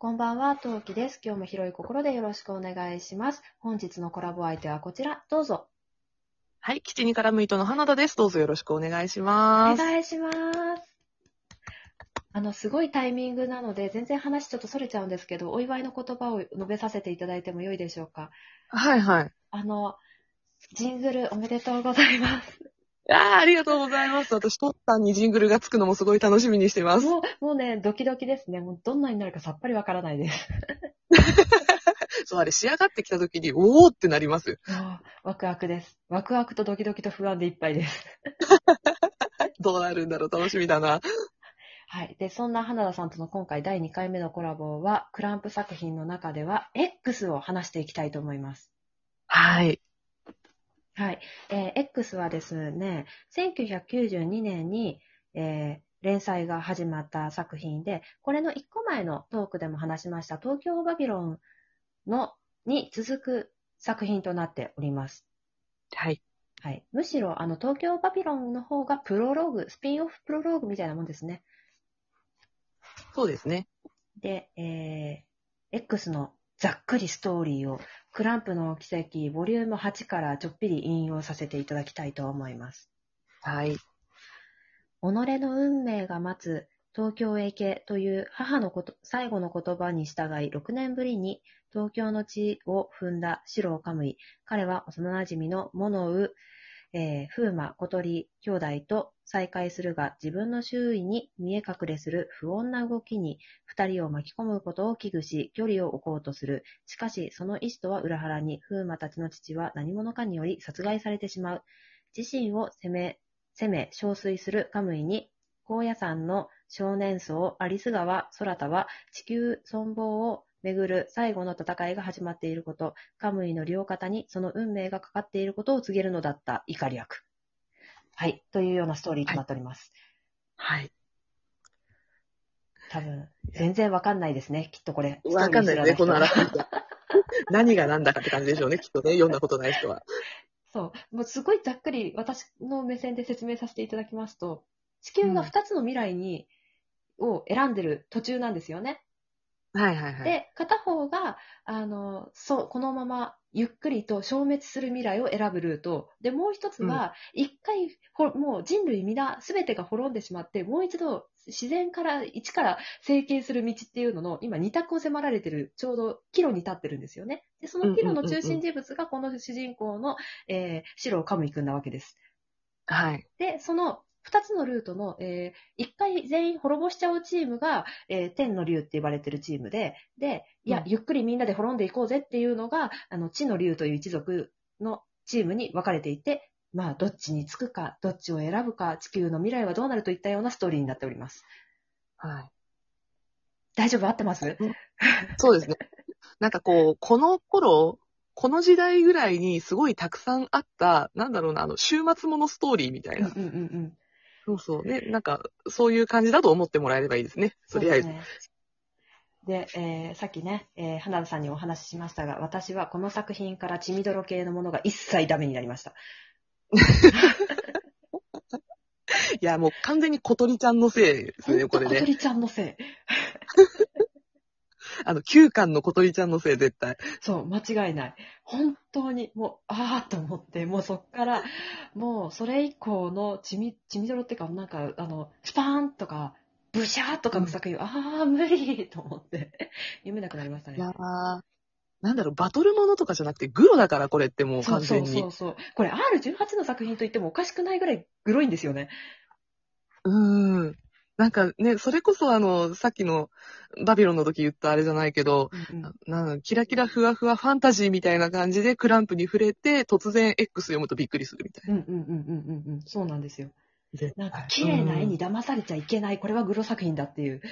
こんばんは、トウキです。今日も広い心でよろしくお願いします。本日のコラボ相手はこちら、どうぞ。はい、基地に絡む糸の花田です。どうぞよろしくお願いしおます。願いします。あの、すごいタイミングなので、全然話ちょっとそれちゃうんですけど、お祝いの言葉を述べさせていただいてもよいでしょうか？はいはい。あの、ジングルおめでとうございます。ああ、ありがとうございます。私、トッタンにジングルがつくのもすごい楽しみにしてます。もう、もうね、ドキドキですね。もうどんなになるかさっぱりわからないです。そう、あれ仕上がってきた時に、おーってなります。ワクワクです。ワクワクとドキドキと不安でいっぱいです。どうなるんだろう、楽しみだな。はい。で、そんな花田さんとの今回第2回目のコラボは、クランプ作品の中では X を話していきたいと思います。はい。はい。えー X はですね、1992年に、えー連載が始まった作品で、これの1個前のトークでも話しました東京バビロンのに続く作品となっております。はい。はい。むしろ、あの、東京バビロンの方がプロローグ、スピンオフプロローグみたいなもんですね。そうですね。で、えー X のざっくりストーリーを、クランプの奇跡、ボリューム8からちょっぴり引用させていただきたいと思います。はい。己の運命が待つ東京へ行けという母のこと最後の言葉に従い6年ぶりに東京の地を踏んだ白をカムイ。彼は幼馴染のモノウ、えー、風魔小鳥兄弟と再会するが自分の周囲に見え隠れする不穏な動きに二人を巻き込むことを危惧し距離を置こうとする。しかしその意志とは裏腹に風魔たちの父は何者かにより殺害されてしまう。自身を責め攻め、憔悴するカムイに、高野山の少年層、アリス川、空田は地球存亡をめぐる最後の戦いが始まっていること、カムイの両肩にその運命がかかっていることを告げるのだった怒り役。はい。というようなストーリーとなっております。はい。多分、全然わかんないですね。きっとこれ。わかんないですね、このストーリー知らない人は話。何が何だかって感じでしょうね、きっとね。読んだことない人は。そう。もうすごいざっくり私の目線で説明させていただきますと、地球が2つの未来に、を選んでる途中なんですよね。はいはいはい。で、片方が、あの、そう、このままゆっくりと消滅する未来を選ぶルート。で、もう一つは、一回、ほもう人類皆、すべてが滅んでしまって、もう一度自然から、一から成形する道っていうのの、今二択を迫られてる、ちょうど岐路に立ってるんですよね。で、その岐路の中心人物がこの主人公の、えー、白カムイ君なわけです。はい。で、その二つのルートの、えー一回全員滅ぼしちゃうチームが、えー天の竜って言われてるチームで、で、いや、うんゆっくりみんなで滅んでいこうぜっていうのが、あの、地の竜という一族のチームに分かれていて、まあ、どっちにつくか、どっちを選ぶか、地球の未来はどうなるといったようなストーリーになっております。はい。大丈夫合ってます？そうですね。なんかこう、この頃、この時代ぐらいにすごいたくさんあった、なんだろうな、あの、週末ものストーリーみたいな。うんうんうんうん。そうそう。ね、なんか、そういう感じだと思ってもらえればいいですね。とりあえず。で、えーさっきね、えー花田さんにお話ししましたが、私はこの作品から血みどろ系のものが一切ダメになりました。いや、もう完全に小鳥ちゃんのせいですね、これね。小鳥ちゃんのせい。あの、9巻の小鳥ちゃんのせい、絶対。そう、間違いない。本当に、もう、ああと思って、もうそっから、もうそれ以降の血み、血みどろっていうか、なんか、あの、スパーンとか、ブシャーとかの作品、ああ、無理と思って、読めなくなりましたね。いやー、なんだろう、バトルものとかじゃなくて、グロだから、これってもうそうそう完全に。そうそう。これ R18 の作品と言ってもおかしくないぐらいグロいんですよね。うーん。なんかね、それこそあの、さっきのバビロンの時言ったあれじゃないけど、うんうんなんキラキラふわふわファンタジーみたいな感じでクランプに触れて、突然 X 読むとびっくりするみたいうんうんうんうんうんうん。そうなんですよ。な。なんか綺麗な絵に騙されちゃいけない。これはグロ作品だっていう。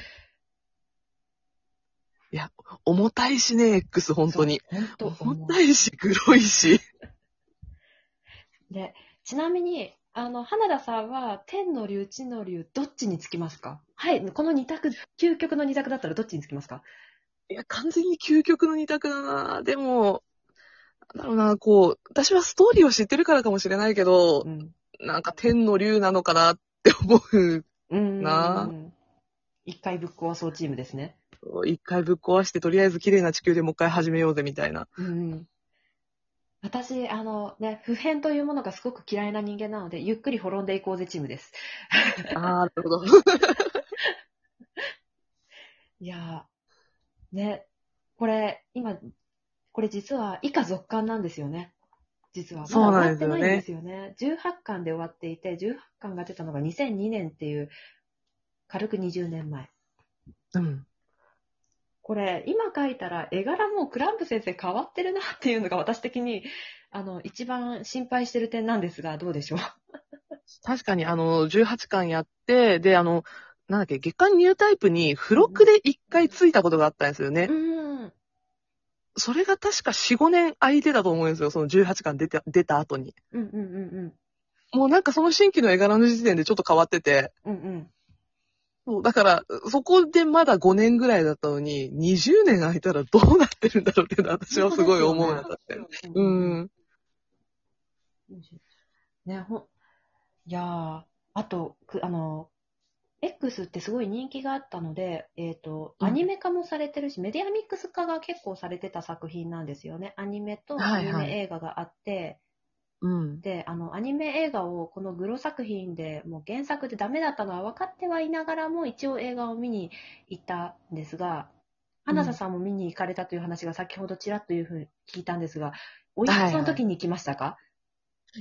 重たいしね、X、本当に。本当重たいし、黒いし。で、ちなみに、あの、花田さんは、天の竜、地の竜、どっちにつきますか？はい、この二択、究極の二択だったらどっちにつきますか？いや、完全に究極の二択だなでも、なんだろうな、こう、私はストーリーを知ってるからかもしれないけど、うん。なんか天の竜なのかなって思う。うん。な一回ぶっ壊そうチームですね。一回ぶっ壊して、とりあえず綺麗な地球でもう一回始めようぜ、みたいな。うん。私、あのね、普遍というものがすごく嫌いな人間なので、ゆっくり滅んでいこうぜチームです。ああ、なるほど。いやー、ね、これ、今、これ実は以下続刊なんですよね。実は。まだそう終わなんですよねってないんですよね。18巻で終わっていて、18巻が出たのが2002年っていう、軽く20年前。うん。これ、今書いたら絵柄もクランプ先生変わってるなっていうのが私的に、あの、一番心配してる点なんですが、どうでしょう？確かに、あの、18巻やって、で、あの、なんだっけ、月刊ニュータイプに付録で一回ついたことがあったんですよね。うん。それが確か4、5年空いてたと思うんですよ、その18巻出た、出た後に。うんうんうんもうなんかその新規の絵柄の時点でちょっと変わってて、うん。うんうん。そうだから、そこでまだ5年ぐらいだったのに、20年空いたらどうなってるんだろうって私はすごい思うなって。ううんん。ね、ほん、いやー、あと、くあの、X ってすごい人気があったので、えっ、と、うんアニメ化もされてるし、メディアミックス化が結構されてた作品なんですよね。アニメとアニメ映画があって、うん。で、あの、アニメ映画をこのグロ作品でもう原作でダメだったのは分かってはいながらも一応映画を見に行ったんですが、花田さんも見に行かれたという話が先ほどちらっというふうに聞いたんですが、おいくつの時に行きましたか、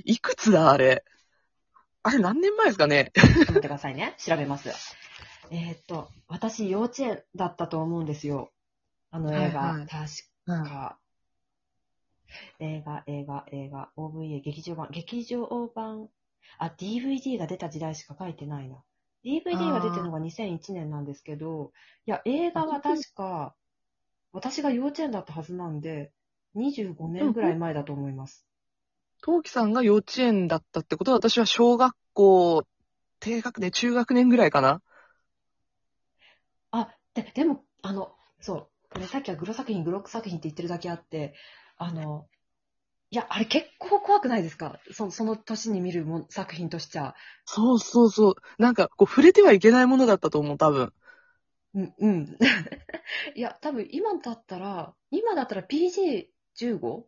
いくつだ、あれ？あれ何年前ですかね？ちょっと待ってくださいね。調べます。えーっと、私幼稚園だったと思うんですよ。あの映画。はいはい確か。映画、映画、映画、OVA、劇場版、劇場版、あ、DVD が出た時代しか書いてないな。DVD が出てるのが2001年なんですけど、いや、映画は確か、私が幼稚園だったはずなんで、25年ぐらい前だと思います。陶器さんが幼稚園だったってことは、私は小学校、低学年、中学年ぐらいかな。あ、で、でも、あの、そう、これさっきはグロ作品、グロック作品って言ってるだけあって、あの、いや、あれ結構怖くないですか？そその年に見るもん作品としちゃ。そうそうそう。なんか、こう、触れてはいけないものだったと思う、多分。うん、うん。いや、多分今だったら、今だったら PG15?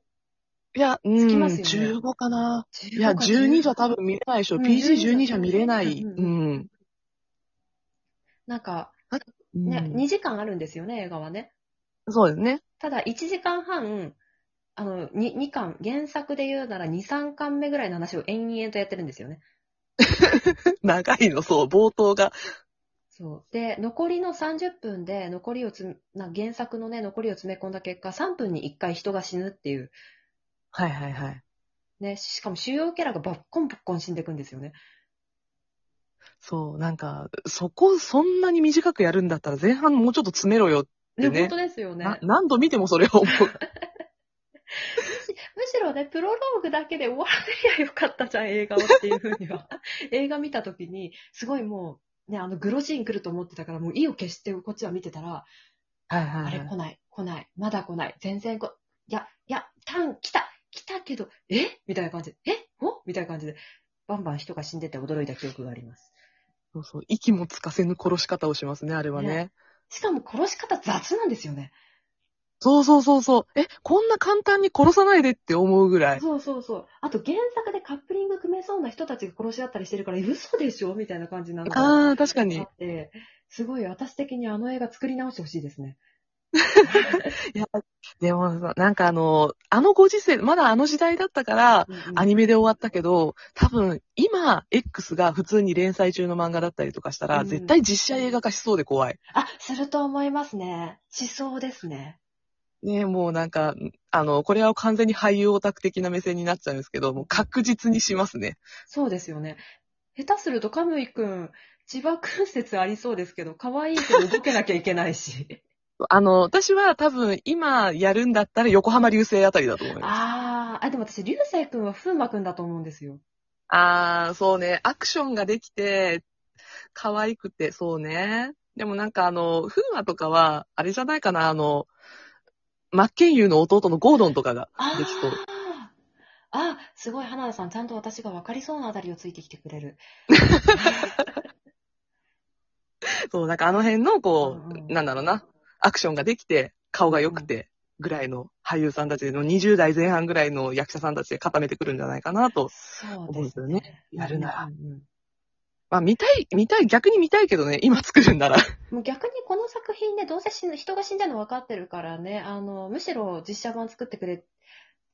いや、うん、きますよね15かな。いいや、12じゃ多分見れないでしょ。うん PG12 じゃ見れない。うんうん。なんか、うんね、2時間あるんですよね、映画はね。そうですね。ただ、1時間半、あの、2, 2巻、原作で言うなら2、3巻目ぐらいの話を延々とやってるんですよね。長いの、そう、冒頭が。そう。で、残りの30分で、残りをつな、原作のね、残りを詰め込んだ結果、3分に1回人が死ぬっていう、はいはいはい。ね、しかも主要キャラがバッコンバッコン死んでいくんですよね。そう、なんか、そこ、そんなに短くやるんだったら前半もうちょっと詰めろよ。ね、ね本当ですよね。な何度見てもそれを思う。むしろね、プロローグだけで終わらせりゃよかったじゃん、映画をっていうふうには。映画見たときに、すごいもう、ね、あの、グロシーン来ると思ってたから、もう意を決してこっちは見てたら、はいはあれ来ない、来ない、まだ来ない、全然こ、いや、いや、ターン来た、来たけど、え？みたいな感じで、え？おみたいな感じで、バンバン人が死んでて驚いた記憶があります。そうそう。息もつかせぬ殺し方をしますね、あれはね。ねしかも殺し方雑なんですよね。そうそうそうそう。え、こんな簡単に殺さないでって思うぐらい。そうそうそう。あと原作でカップリング組めそうな人たちが殺し合ったりしてるから、え嘘でしょ？みたいな感じなのがああ、確かにすごい私的にあの映画作り直してほしいですね。でもさ、なんかあの、あのご時世、まだあの時代だったから、アニメで終わったけど、多分、今、X が普通に連載中の漫画だったりとかしたら、うん絶対実写映画化しそうで怖い。あ、すると思いますね。しそうですね。ねもうなんか、あの、これは完全に俳優オタク的な目線になっちゃうんですけど、もう確実にしますね。そうですよね。下手するとカムイくん、千葉君説ありそうですけど、可愛いけど動けなきゃいけないし。あの、私は多分、今やるんだったら横浜流星あたりだと思います。あー、あ、でも私、流星くんは風磨くんだと思うんですよ。あー、そうね。アクションができて、可愛くて、そうね。でもなんかあの、風磨とかは、あれじゃないかな、あの、マッケンユーの弟のゴードンとかがあできそう。ーあ、すごい、花田さん、ちゃんと私が分かりそうなあたりをついてきてくれる。そう、なんかあの辺の、こう、うんうんなんだろうな。アクションができて、顔が良くて、ぐらいの俳優さんたちの20代前半ぐらいの役者さんたちで固めてくるんじゃないかなと。そう思うんですよねね。やるならうんうんまあ見たい、見たい、逆に見たいけどね、今作るんなら。もう逆にこの作品ね、どうせ死ぬ人が死んだの分かってるからね、あの、むしろ実写版作ってくれっ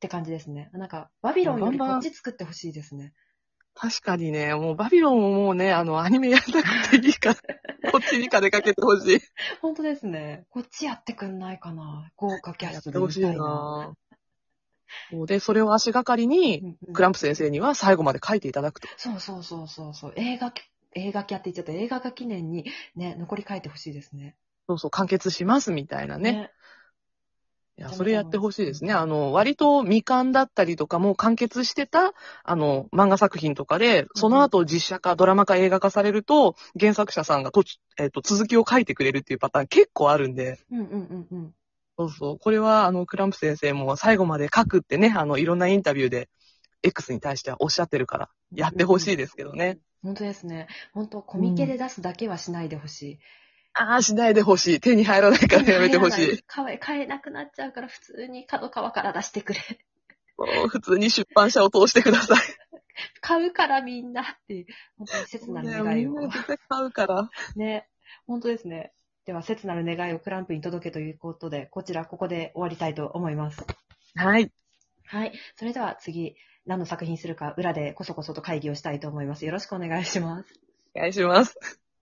て感じですね。なんか、バビロンよりこっち作ってほしいですね。確かにね、もうバビロンももうね、あの、アニメやらなくていいから、こっちに金かけてほしい。本当ですね。こっちやってくんないかな。豪華キャやっストで見たいてほしいなで、それを足がかりに、クランプ先生には最後まで書いていただくと。そうそうそうそうそう。映画、映画キャって言っちゃった。映画化記念にね、残り書いてほしいですね。そうそう、完結しますみたいなね。ね。いや、それやってほしいですね。あの、割と未完だったりとかも完結してた、あの、漫画作品とかで、その後実写化、ドラマ化、映画化されると、原作者さんがと、えっ、と、続きを書いてくれるっていうパターン結構あるんで、うんうんうんうん。そうそう。これは、あの、クランプ先生も最後まで書くってね、あの、いろんなインタビューで、X に対してはおっしゃってるから、やってほしいですけどね。本当ですね。本当コミケで出すだけはしないでほしい。ああ、しないでほしい。手に入らないからやめてほしい。買え、買えなくなっちゃうから普通に角川から出してくれ。普通に出版社を通してください。買うからみんなっていう、本当に切な願いをみんな。絶対買うから。ね、本当ですね。では、切なる願いをクランプに届けということで、こちらここで終わりたいと思います。はい。はい。それでは次、何の作品するか裏でこそこそと会議をしたいと思います。よろしくお願いします。お願いします。